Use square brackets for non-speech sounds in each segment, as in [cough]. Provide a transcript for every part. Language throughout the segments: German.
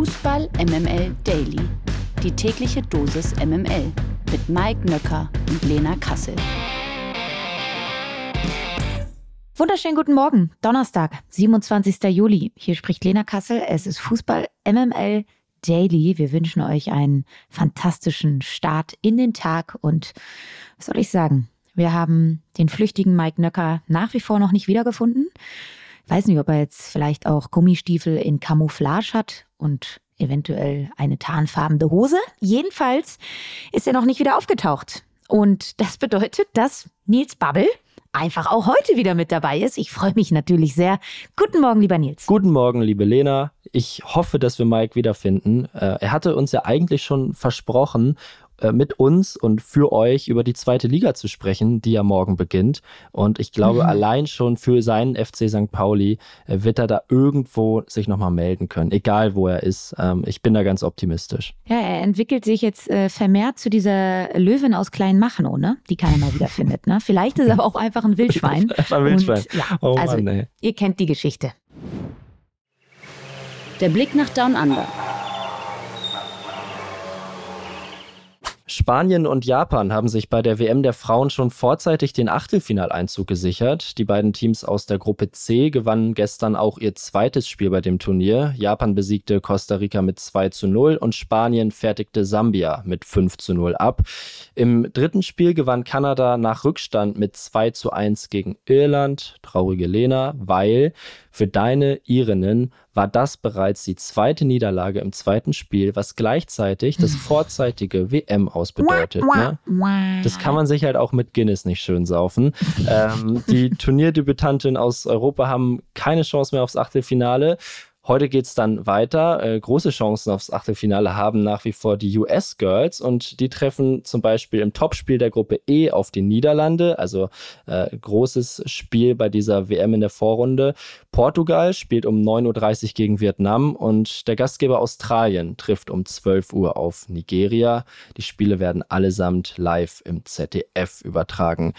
Fußball MML Daily. Die tägliche Dosis MML mit Mike Nöcker und Lena Kassel. Wunderschönen guten Morgen. Donnerstag, 27. Juli. Hier spricht Lena Kassel. Es ist Fußball MML Daily. Wir wünschen euch einen fantastischen Start in den Tag und was soll ich sagen? Wir haben den flüchtigen Mike Nöcker nach wie vor noch nicht wiedergefunden. Weiß nicht, ob er jetzt vielleicht auch Gummistiefel in Camouflage hat und eventuell eine tarnfarbene Hose. Jedenfalls ist er noch nicht wieder aufgetaucht. Und das bedeutet, dass Nils Babbel einfach auch heute wieder mit dabei ist. Ich freue mich natürlich sehr. Guten Morgen, lieber Nils. Guten Morgen, liebe Lena. Ich hoffe, dass wir Mike wiederfinden. Äh, er hatte uns ja eigentlich schon versprochen, mit uns und für euch über die zweite Liga zu sprechen, die ja morgen beginnt. Und ich glaube, mhm. allein schon für seinen FC St. Pauli äh, wird er da irgendwo sich nochmal melden können, egal wo er ist. Ähm, ich bin da ganz optimistisch. Ja, er entwickelt sich jetzt äh, vermehrt zu dieser Löwin aus Kleinmachnow, ne? die keiner mal wieder findet. Ne? Vielleicht ist er aber auch einfach ein Wildschwein. [laughs] einfach ein Wildschwein. Und, ja, oh also, Mann, ihr kennt die Geschichte. Der Blick nach Down Under. Spanien und Japan haben sich bei der WM der Frauen schon vorzeitig den Achtelfinaleinzug gesichert. Die beiden Teams aus der Gruppe C gewannen gestern auch ihr zweites Spiel bei dem Turnier. Japan besiegte Costa Rica mit 2 zu 0 und Spanien fertigte Sambia mit 5 zu 0 ab. Im dritten Spiel gewann Kanada nach Rückstand mit 2 zu 1 gegen Irland. Traurige Lena, weil für deine Irinnen war das bereits die zweite Niederlage im zweiten Spiel, was gleichzeitig das [laughs] vorzeitige WM aus bedeutet. Ne? Das kann man sich halt auch mit Guinness nicht schön saufen. [laughs] ähm, die Turnierdebütanten aus Europa haben keine Chance mehr aufs Achtelfinale. Heute geht es dann weiter. Äh, große Chancen aufs Achtelfinale haben nach wie vor die US-Girls und die treffen zum Beispiel im Topspiel der Gruppe E auf die Niederlande, also äh, großes Spiel bei dieser WM in der Vorrunde. Portugal spielt um 9.30 Uhr gegen Vietnam und der Gastgeber Australien trifft um 12 Uhr auf Nigeria. Die Spiele werden allesamt live im ZDF übertragen.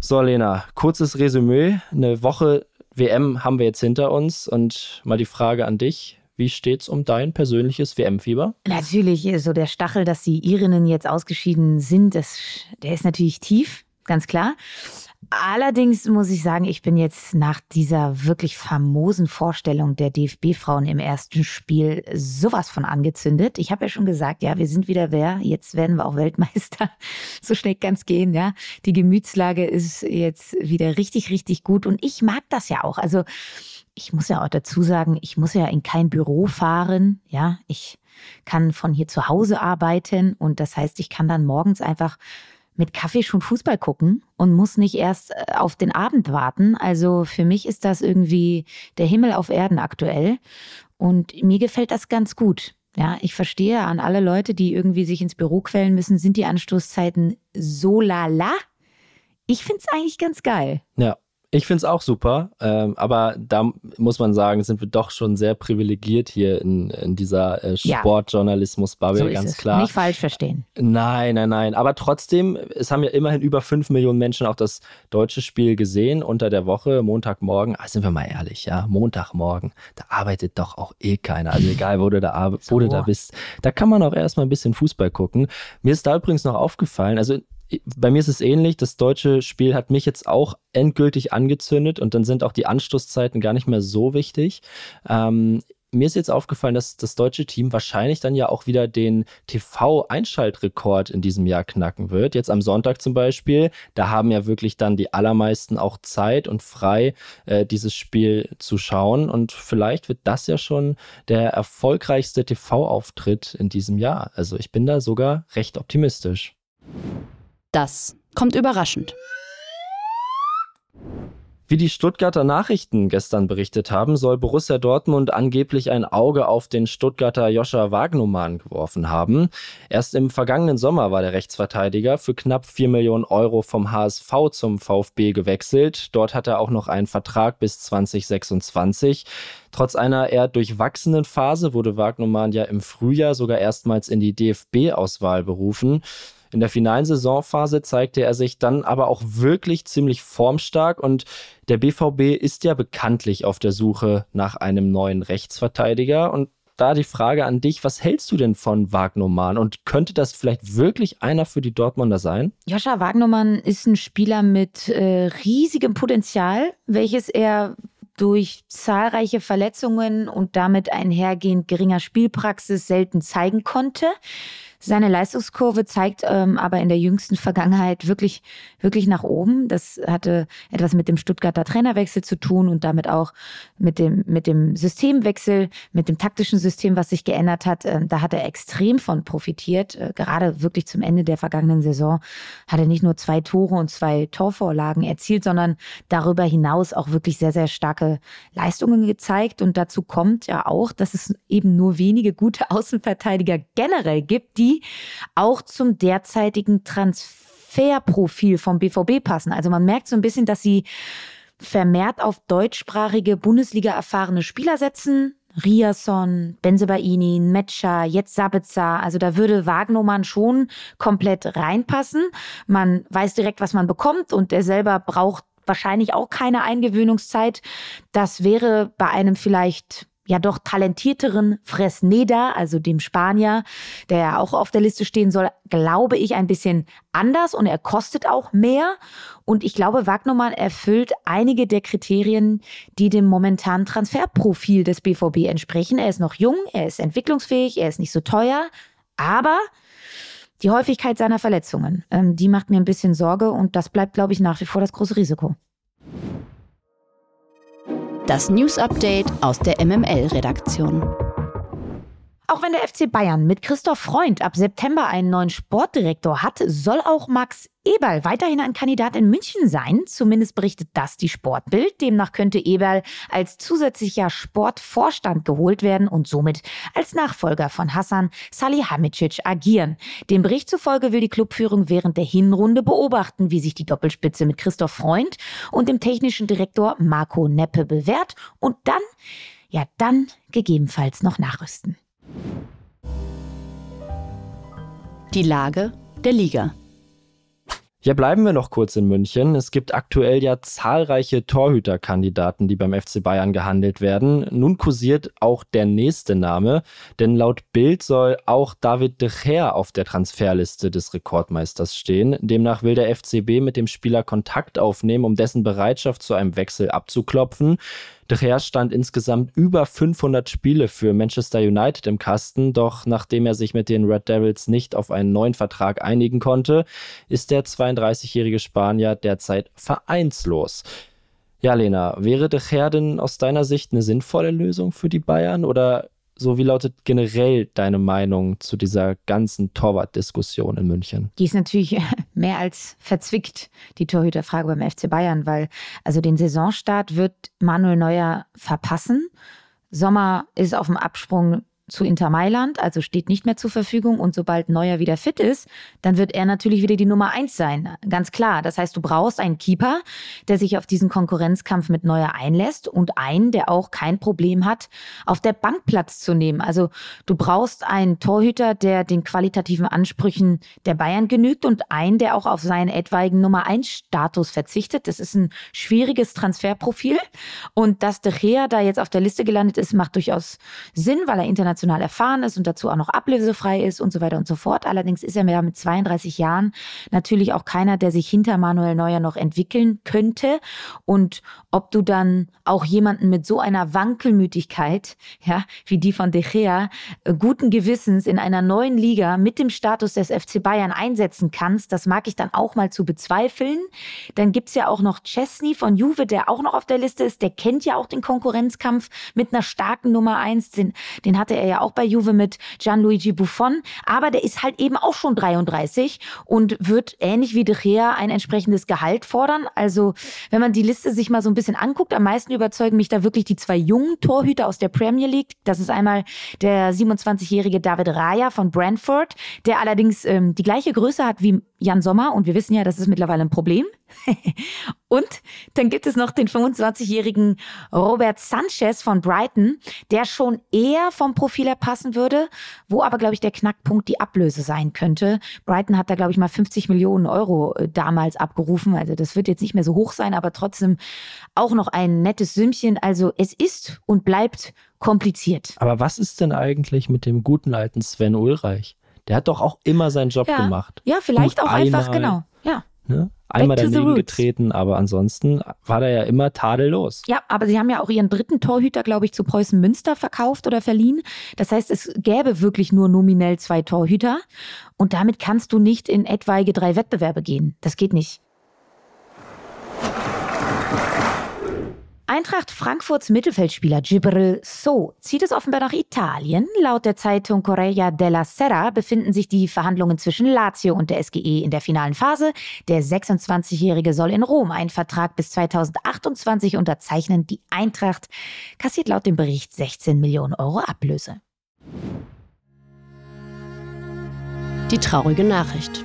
So, Lena, kurzes Resümee. Eine Woche WM haben wir jetzt hinter uns und mal die Frage an dich. Wie steht's um dein persönliches WM-Fieber? Natürlich, so der Stachel, dass die Irinnen jetzt ausgeschieden sind, das, der ist natürlich tief, ganz klar. Allerdings muss ich sagen, ich bin jetzt nach dieser wirklich famosen Vorstellung der DFB-Frauen im ersten Spiel sowas von angezündet. Ich habe ja schon gesagt, ja, wir sind wieder wer. Jetzt werden wir auch Weltmeister. [laughs] So schnell es gehen, ja. Die Gemütslage ist jetzt wieder richtig, richtig gut. Und ich mag das ja auch. Also ich muss ja auch dazu sagen, ich muss ja in kein Büro fahren. Ja, ich kann von hier zu Hause arbeiten. Und das heißt, ich kann dann morgens einfach mit Kaffee schon Fußball gucken und muss nicht erst äh, auf den Abend warten. Also für mich ist das irgendwie der Himmel auf Erden aktuell. Und mir gefällt das ganz gut. Ja, ich verstehe an alle Leute, die irgendwie sich ins Büro quälen müssen, sind die Anstoßzeiten so lala. Ich finde es eigentlich ganz geil. Ja, ich finde es auch super, ähm, aber da muss man sagen, sind wir doch schon sehr privilegiert hier in, in dieser äh, Sportjournalismus-Bubble, so ganz es. klar. Nicht falsch verstehen. Nein, nein, nein. Aber trotzdem, es haben ja immerhin über fünf Millionen Menschen auch das deutsche Spiel gesehen unter der Woche, Montagmorgen. Ah, sind wir mal ehrlich, ja, Montagmorgen, da arbeitet doch auch eh keiner. Also egal, wo du da, wo so. du da bist. Da kann man auch erstmal ein bisschen Fußball gucken. Mir ist da übrigens noch aufgefallen, also bei mir ist es ähnlich. Das deutsche Spiel hat mich jetzt auch endgültig angezündet und dann sind auch die Anstoßzeiten gar nicht mehr so wichtig. Ähm, mir ist jetzt aufgefallen, dass das deutsche Team wahrscheinlich dann ja auch wieder den TV-Einschaltrekord in diesem Jahr knacken wird. Jetzt am Sonntag zum Beispiel, da haben ja wirklich dann die allermeisten auch Zeit und frei, äh, dieses Spiel zu schauen. Und vielleicht wird das ja schon der erfolgreichste TV-Auftritt in diesem Jahr. Also ich bin da sogar recht optimistisch. Das kommt überraschend. Wie die Stuttgarter Nachrichten gestern berichtet haben, soll Borussia Dortmund angeblich ein Auge auf den Stuttgarter Joscha Wagnumann geworfen haben. Erst im vergangenen Sommer war der Rechtsverteidiger für knapp 4 Millionen Euro vom HSV zum VfB gewechselt. Dort hat er auch noch einen Vertrag bis 2026. Trotz einer eher durchwachsenen Phase wurde Wagnumann ja im Frühjahr sogar erstmals in die DFB-Auswahl berufen. In der finalen Saisonphase zeigte er sich dann aber auch wirklich ziemlich formstark und der BVB ist ja bekanntlich auf der Suche nach einem neuen Rechtsverteidiger und da die Frage an dich, was hältst du denn von Wagnumann und könnte das vielleicht wirklich einer für die Dortmunder sein? Joscha Wagnumann ist ein Spieler mit äh, riesigem Potenzial, welches er durch zahlreiche Verletzungen und damit einhergehend geringer Spielpraxis selten zeigen konnte. Seine Leistungskurve zeigt ähm, aber in der jüngsten Vergangenheit wirklich, wirklich nach oben. Das hatte etwas mit dem Stuttgarter Trainerwechsel zu tun und damit auch mit dem, mit dem Systemwechsel, mit dem taktischen System, was sich geändert hat. Ähm, da hat er extrem von profitiert. Äh, gerade wirklich zum Ende der vergangenen Saison hat er nicht nur zwei Tore und zwei Torvorlagen erzielt, sondern darüber hinaus auch wirklich sehr, sehr starke Leistungen gezeigt. Und dazu kommt ja auch, dass es eben nur wenige gute Außenverteidiger generell gibt, die auch zum derzeitigen Transferprofil vom BVB passen. Also man merkt so ein bisschen, dass sie vermehrt auf deutschsprachige Bundesliga erfahrene Spieler setzen. Riasson, Benzebaini, Metscher, jetzt Sabitzer. Also da würde Wagnumann schon komplett reinpassen. Man weiß direkt, was man bekommt und er selber braucht wahrscheinlich auch keine Eingewöhnungszeit. Das wäre bei einem vielleicht ja doch talentierteren Fresneda, also dem Spanier, der ja auch auf der Liste stehen soll, glaube ich, ein bisschen anders und er kostet auch mehr. Und ich glaube, Wagnermann erfüllt einige der Kriterien, die dem momentanen Transferprofil des BVB entsprechen. Er ist noch jung, er ist entwicklungsfähig, er ist nicht so teuer, aber die Häufigkeit seiner Verletzungen, ähm, die macht mir ein bisschen Sorge und das bleibt, glaube ich, nach wie vor das große Risiko. Das News Update aus der MML-Redaktion. Auch wenn der FC Bayern mit Christoph Freund ab September einen neuen Sportdirektor hat, soll auch Max Eberl weiterhin ein Kandidat in München sein. Zumindest berichtet das die Sportbild. Demnach könnte Eberl als zusätzlicher Sportvorstand geholt werden und somit als Nachfolger von Hassan Salihamidzic agieren. Dem Bericht zufolge will die Clubführung während der Hinrunde beobachten, wie sich die Doppelspitze mit Christoph Freund und dem technischen Direktor Marco Neppe bewährt und dann, ja dann gegebenenfalls noch nachrüsten. Die Lage der Liga. Ja, bleiben wir noch kurz in München. Es gibt aktuell ja zahlreiche Torhüterkandidaten, die beim FC Bayern gehandelt werden. Nun kursiert auch der nächste Name, denn laut Bild soll auch David de Gea auf der Transferliste des Rekordmeisters stehen. Demnach will der FCB mit dem Spieler Kontakt aufnehmen, um dessen Bereitschaft zu einem Wechsel abzuklopfen. De Gea stand insgesamt über 500 Spiele für Manchester United im Kasten, doch nachdem er sich mit den Red Devils nicht auf einen neuen Vertrag einigen konnte, ist der 32-jährige Spanier derzeit vereinslos. Ja, Lena, wäre De Gea denn aus deiner Sicht eine sinnvolle Lösung für die Bayern oder so, wie lautet generell deine Meinung zu dieser ganzen Torwart-Diskussion in München? Die ist natürlich [laughs] mehr als verzwickt, die Torhüterfrage beim FC Bayern, weil also den Saisonstart wird Manuel Neuer verpassen. Sommer ist auf dem Absprung zu Inter Mailand, also steht nicht mehr zur Verfügung. Und sobald Neuer wieder fit ist, dann wird er natürlich wieder die Nummer eins sein. Ganz klar. Das heißt, du brauchst einen Keeper, der sich auf diesen Konkurrenzkampf mit Neuer einlässt und einen, der auch kein Problem hat, auf der Bank Platz zu nehmen. Also du brauchst einen Torhüter, der den qualitativen Ansprüchen der Bayern genügt und einen, der auch auf seinen etwaigen Nummer eins Status verzichtet. Das ist ein schwieriges Transferprofil. Und dass De Gea da jetzt auf der Liste gelandet ist, macht durchaus Sinn, weil er international international erfahren ist und dazu auch noch ablösefrei ist und so weiter und so fort. Allerdings ist er ja mit 32 Jahren natürlich auch keiner, der sich hinter Manuel Neuer noch entwickeln könnte. Und ob du dann auch jemanden mit so einer Wankelmütigkeit, ja, wie die von De Gea, äh, guten Gewissens in einer neuen Liga mit dem Status des FC Bayern einsetzen kannst, das mag ich dann auch mal zu bezweifeln. Dann gibt's ja auch noch Chesney von Juve, der auch noch auf der Liste ist. Der kennt ja auch den Konkurrenzkampf mit einer starken Nummer eins. Den, den hatte er ja auch bei Juve mit Gianluigi Buffon, aber der ist halt eben auch schon 33 und wird ähnlich wie De Gea ein entsprechendes Gehalt fordern. Also, wenn man die Liste sich mal so ein bisschen anguckt, am meisten überzeugen mich da wirklich die zwei jungen Torhüter aus der Premier League. Das ist einmal der 27-jährige David Raya von Brentford, der allerdings ähm, die gleiche Größe hat wie Jan Sommer und wir wissen ja, das ist mittlerweile ein Problem. [laughs] und dann gibt es noch den 25-jährigen Robert Sanchez von Brighton, der schon eher vom Profil viel er passen würde, wo aber, glaube ich, der Knackpunkt die Ablöse sein könnte. Brighton hat da, glaube ich, mal 50 Millionen Euro äh, damals abgerufen. Also das wird jetzt nicht mehr so hoch sein, aber trotzdem auch noch ein nettes Sümmchen. Also es ist und bleibt kompliziert. Aber was ist denn eigentlich mit dem guten alten Sven Ulreich? Der hat doch auch immer seinen Job ja. gemacht. Ja, vielleicht Gut auch einfach, genau. Ja. Ne? Einmal daneben getreten, aber ansonsten war der ja immer tadellos. Ja, aber sie haben ja auch ihren dritten Torhüter, glaube ich, zu Preußen Münster verkauft oder verliehen. Das heißt, es gäbe wirklich nur nominell zwei Torhüter. Und damit kannst du nicht in etwaige drei Wettbewerbe gehen. Das geht nicht. Eintracht Frankfurts Mittelfeldspieler Gibril So zieht es offenbar nach Italien. Laut der Zeitung Correia della Sera befinden sich die Verhandlungen zwischen Lazio und der SGE in der finalen Phase. Der 26-Jährige soll in Rom einen Vertrag bis 2028 unterzeichnen. Die Eintracht kassiert laut dem Bericht 16 Millionen Euro Ablöse. Die traurige Nachricht.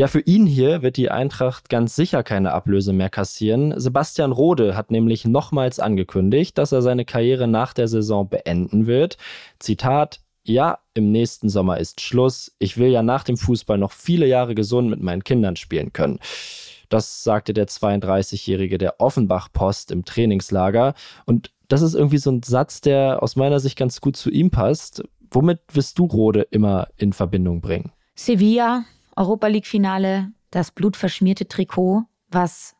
Ja, für ihn hier wird die Eintracht ganz sicher keine Ablöse mehr kassieren. Sebastian Rode hat nämlich nochmals angekündigt, dass er seine Karriere nach der Saison beenden wird. Zitat, ja, im nächsten Sommer ist Schluss. Ich will ja nach dem Fußball noch viele Jahre gesund mit meinen Kindern spielen können. Das sagte der 32-Jährige der Offenbach-Post im Trainingslager. Und das ist irgendwie so ein Satz, der aus meiner Sicht ganz gut zu ihm passt. Womit wirst du Rode immer in Verbindung bringen? Sevilla, Europa League-Finale das blutverschmierte Trikot, was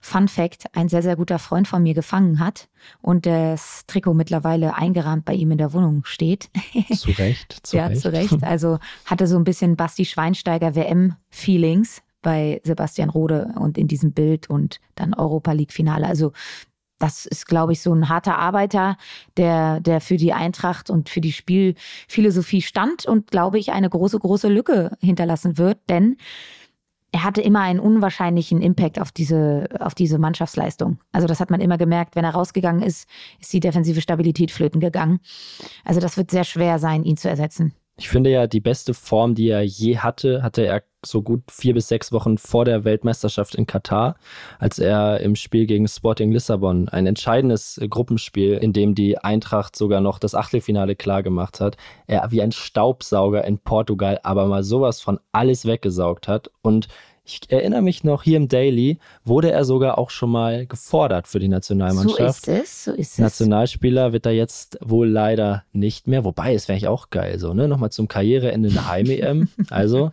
Fun Fact, ein sehr, sehr guter Freund von mir gefangen hat und das Trikot mittlerweile eingerahmt bei ihm in der Wohnung steht. [laughs] Zu Recht, zu ja, Recht. zu Recht. Also hatte so ein bisschen Basti Schweinsteiger WM-Feelings bei Sebastian Rode und in diesem Bild und dann Europa League-Finale. Also das ist, glaube ich, so ein harter Arbeiter, der, der für die Eintracht und für die Spielphilosophie stand und, glaube ich, eine große, große Lücke hinterlassen wird, denn er hatte immer einen unwahrscheinlichen Impact auf diese, auf diese Mannschaftsleistung. Also das hat man immer gemerkt, wenn er rausgegangen ist, ist die defensive Stabilität flöten gegangen. Also das wird sehr schwer sein, ihn zu ersetzen. Ich finde ja, die beste Form, die er je hatte, hatte er so gut vier bis sechs Wochen vor der Weltmeisterschaft in Katar, als er im Spiel gegen Sporting Lissabon, ein entscheidendes Gruppenspiel, in dem die Eintracht sogar noch das Achtelfinale klar gemacht hat, er wie ein Staubsauger in Portugal aber mal sowas von alles weggesaugt hat und ich erinnere mich noch, hier im Daily wurde er sogar auch schon mal gefordert für die Nationalmannschaft. So ist es, so ist es. Nationalspieler wird er jetzt wohl leider nicht mehr. Wobei, es wäre eigentlich auch geil, so, ne? Nochmal zum Karriereende eine Heim-EM. Also,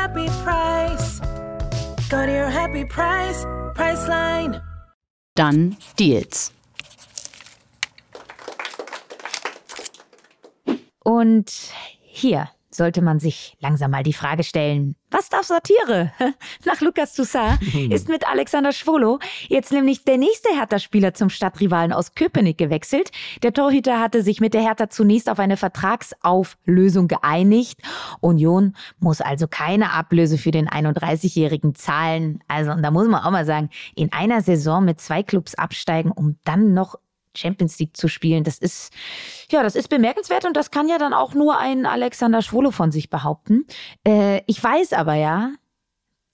happy price. Go to your happy price, Priceline. Dann Deals. Und hier sollte man sich langsam mal die Frage stellen, was darf Satire? [laughs] Nach Lukas Toussaint ist mit Alexander Schwolo jetzt nämlich der nächste Hertha-Spieler zum Stadtrivalen aus Köpenick gewechselt. Der Torhüter hatte sich mit der Hertha zunächst auf eine Vertragsauflösung geeinigt. Union muss also keine Ablöse für den 31-Jährigen zahlen. Also, und da muss man auch mal sagen, in einer Saison mit zwei Clubs absteigen, um dann noch Champions League zu spielen. Das ist, ja, das ist bemerkenswert und das kann ja dann auch nur ein Alexander Schwolo von sich behaupten. Äh, ich weiß aber ja,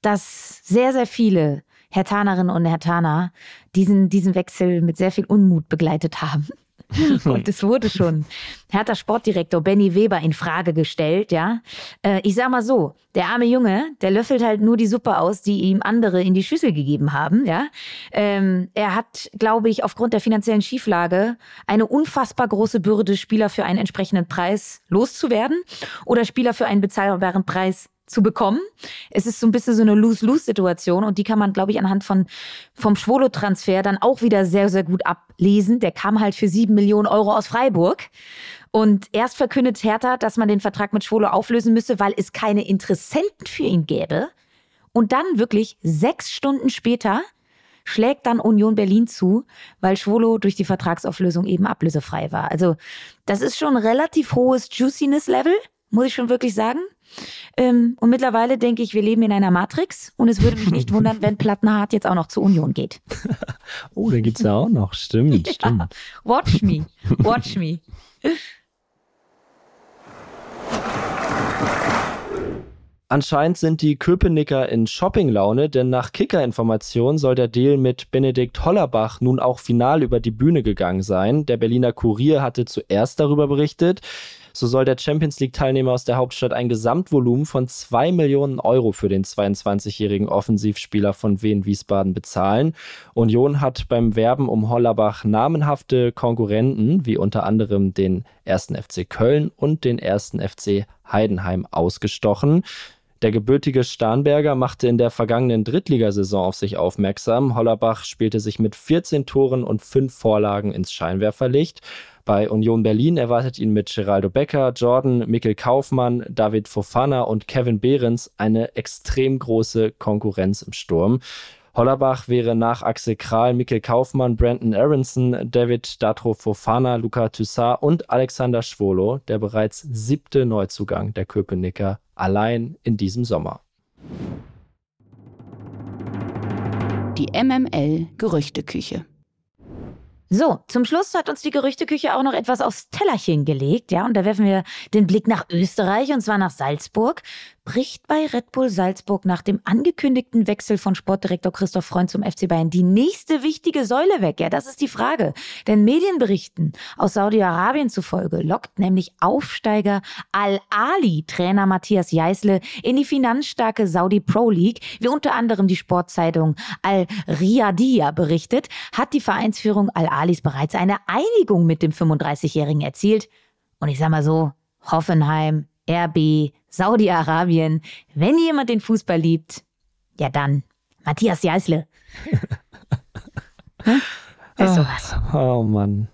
dass sehr, sehr viele Hertanerinnen und Hertaner diesen, diesen Wechsel mit sehr viel Unmut begleitet haben. [laughs] Und es wurde schon Hertha Sportdirektor Benny Weber in Frage gestellt, ja. Äh, ich sag mal so, der arme Junge, der löffelt halt nur die Suppe aus, die ihm andere in die Schüssel gegeben haben, ja. Ähm, er hat, glaube ich, aufgrund der finanziellen Schieflage eine unfassbar große Bürde, Spieler für einen entsprechenden Preis loszuwerden oder Spieler für einen bezahlbaren Preis zu bekommen. Es ist so ein bisschen so eine Lose-Lose-Situation und die kann man, glaube ich, anhand von vom Schwolo-Transfer dann auch wieder sehr, sehr gut ablesen. Der kam halt für sieben Millionen Euro aus Freiburg. Und erst verkündet Hertha, dass man den Vertrag mit Schwolo auflösen müsse, weil es keine Interessenten für ihn gäbe. Und dann wirklich sechs Stunden später schlägt dann Union Berlin zu, weil Schwolo durch die Vertragsauflösung eben ablösefrei war. Also das ist schon ein relativ hohes Juiciness-Level, muss ich schon wirklich sagen. Ähm, und mittlerweile denke ich, wir leben in einer Matrix und es würde mich nicht [laughs] wundern, wenn Plattenhardt jetzt auch noch zur Union geht. [laughs] oh, den gibt es ja auch noch. Stimmt, [laughs] ja. stimmt. Watch me. Watch me. Anscheinend sind die Köpenicker in Shoppinglaune, denn nach Kicker-Informationen soll der Deal mit Benedikt Hollerbach nun auch final über die Bühne gegangen sein. Der Berliner Kurier hatte zuerst darüber berichtet. So soll der Champions League-Teilnehmer aus der Hauptstadt ein Gesamtvolumen von 2 Millionen Euro für den 22-jährigen Offensivspieler von Wien Wiesbaden bezahlen. Union hat beim Werben um Hollerbach namenhafte Konkurrenten, wie unter anderem den 1. FC Köln und den 1. FC Heidenheim ausgestochen. Der gebürtige Starnberger machte in der vergangenen Drittligasaison auf sich aufmerksam. Hollerbach spielte sich mit 14 Toren und 5 Vorlagen ins Scheinwerferlicht. Bei Union Berlin erwartet ihn mit Geraldo Becker, Jordan, Mikkel Kaufmann, David Fofana und Kevin Behrens eine extrem große Konkurrenz im Sturm. Hollerbach wäre nach Axel Kral, Mikkel Kaufmann, Brandon Aronson, David Datro Fofana, Luca Toussaint und Alexander Schwolo der bereits siebte Neuzugang der Köpenicker allein in diesem Sommer. Die MML Gerüchteküche. So, zum Schluss hat uns die Gerüchteküche auch noch etwas aufs Tellerchen gelegt, ja, und da werfen wir den Blick nach Österreich und zwar nach Salzburg bricht bei Red Bull Salzburg nach dem angekündigten Wechsel von Sportdirektor Christoph Freund zum FC Bayern die nächste wichtige Säule weg? Ja, das ist die Frage. Denn Medienberichten aus Saudi-Arabien zufolge lockt nämlich Aufsteiger Al-Ali-Trainer Matthias Jeißle in die finanzstarke Saudi Pro League. Wie unter anderem die Sportzeitung Al-Riyadiyya berichtet, hat die Vereinsführung Al-Alis bereits eine Einigung mit dem 35-Jährigen erzielt. Und ich sag mal so, Hoffenheim, RB, Saudi-Arabien. Wenn jemand den Fußball liebt, ja dann Matthias Jeißle. [laughs] hm? Ist sowas. Oh Mann.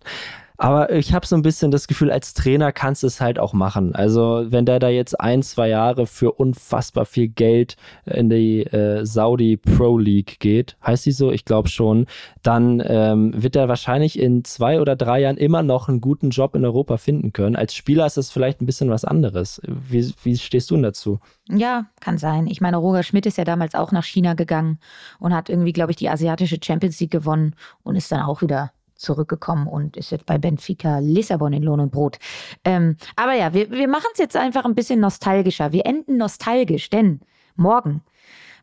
Aber ich habe so ein bisschen das Gefühl, als Trainer kannst du es halt auch machen. Also wenn der da jetzt ein, zwei Jahre für unfassbar viel Geld in die äh, Saudi Pro League geht, heißt die so, ich glaube schon, dann ähm, wird er wahrscheinlich in zwei oder drei Jahren immer noch einen guten Job in Europa finden können. Als Spieler ist das vielleicht ein bisschen was anderes. Wie, wie stehst du dazu? Ja, kann sein. Ich meine, Roger Schmidt ist ja damals auch nach China gegangen und hat irgendwie, glaube ich, die asiatische Champions League gewonnen und ist dann auch wieder zurückgekommen und ist jetzt bei Benfica Lissabon in Lohn und Brot. Ähm, aber ja, wir, wir machen es jetzt einfach ein bisschen nostalgischer. Wir enden nostalgisch, denn morgen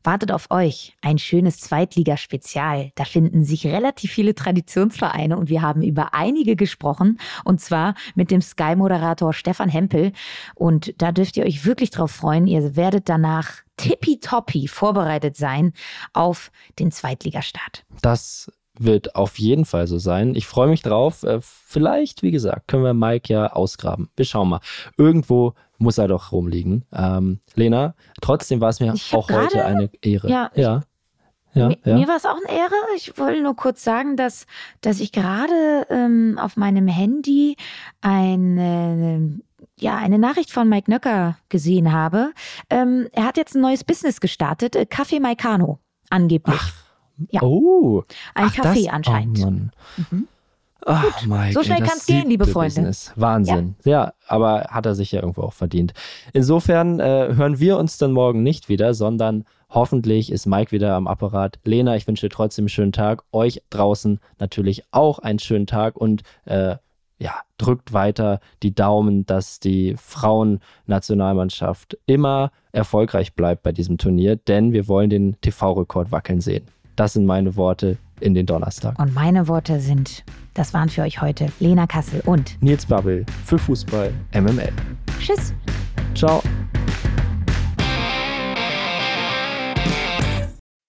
wartet auf euch ein schönes Zweitligaspezial. Da finden sich relativ viele Traditionsvereine und wir haben über einige gesprochen und zwar mit dem Sky-Moderator Stefan Hempel. Und da dürft ihr euch wirklich drauf freuen. Ihr werdet danach tippitoppi vorbereitet sein auf den Zweitligastart. Das wird auf jeden Fall so sein. Ich freue mich drauf. Äh, vielleicht, wie gesagt, können wir Mike ja ausgraben. Wir schauen mal. Irgendwo muss er doch rumliegen. Ähm, Lena, trotzdem war es mir auch grade, heute eine Ehre. Ja, ja. Ja, mir, ja. mir war es auch eine Ehre. Ich wollte nur kurz sagen, dass, dass ich gerade ähm, auf meinem Handy eine, ja, eine Nachricht von Mike Nöcker gesehen habe. Ähm, er hat jetzt ein neues Business gestartet, äh, Café Maikano, angeblich. Ach. Ja. Oh. Ein Ach, Kaffee das, anscheinend. Oh mhm. Ach, Mike, so schnell kann es gehen, liebe Freunde. Business. Wahnsinn. Ja. ja. aber hat er sich ja irgendwo auch verdient. Insofern äh, hören wir uns dann morgen nicht wieder, sondern hoffentlich ist Mike wieder am Apparat. Lena, ich wünsche dir trotzdem einen schönen Tag. Euch draußen natürlich auch einen schönen Tag und äh, ja, drückt weiter die Daumen, dass die Frauennationalmannschaft immer erfolgreich bleibt bei diesem Turnier, denn wir wollen den TV-Rekord wackeln sehen. Das sind meine Worte in den Donnerstag. Und meine Worte sind, das waren für euch heute Lena Kassel und Nils Babbel für Fußball MML. Tschüss. Ciao.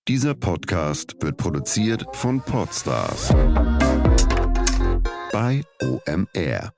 Dieser Podcast wird produziert von Podstars bei OMR.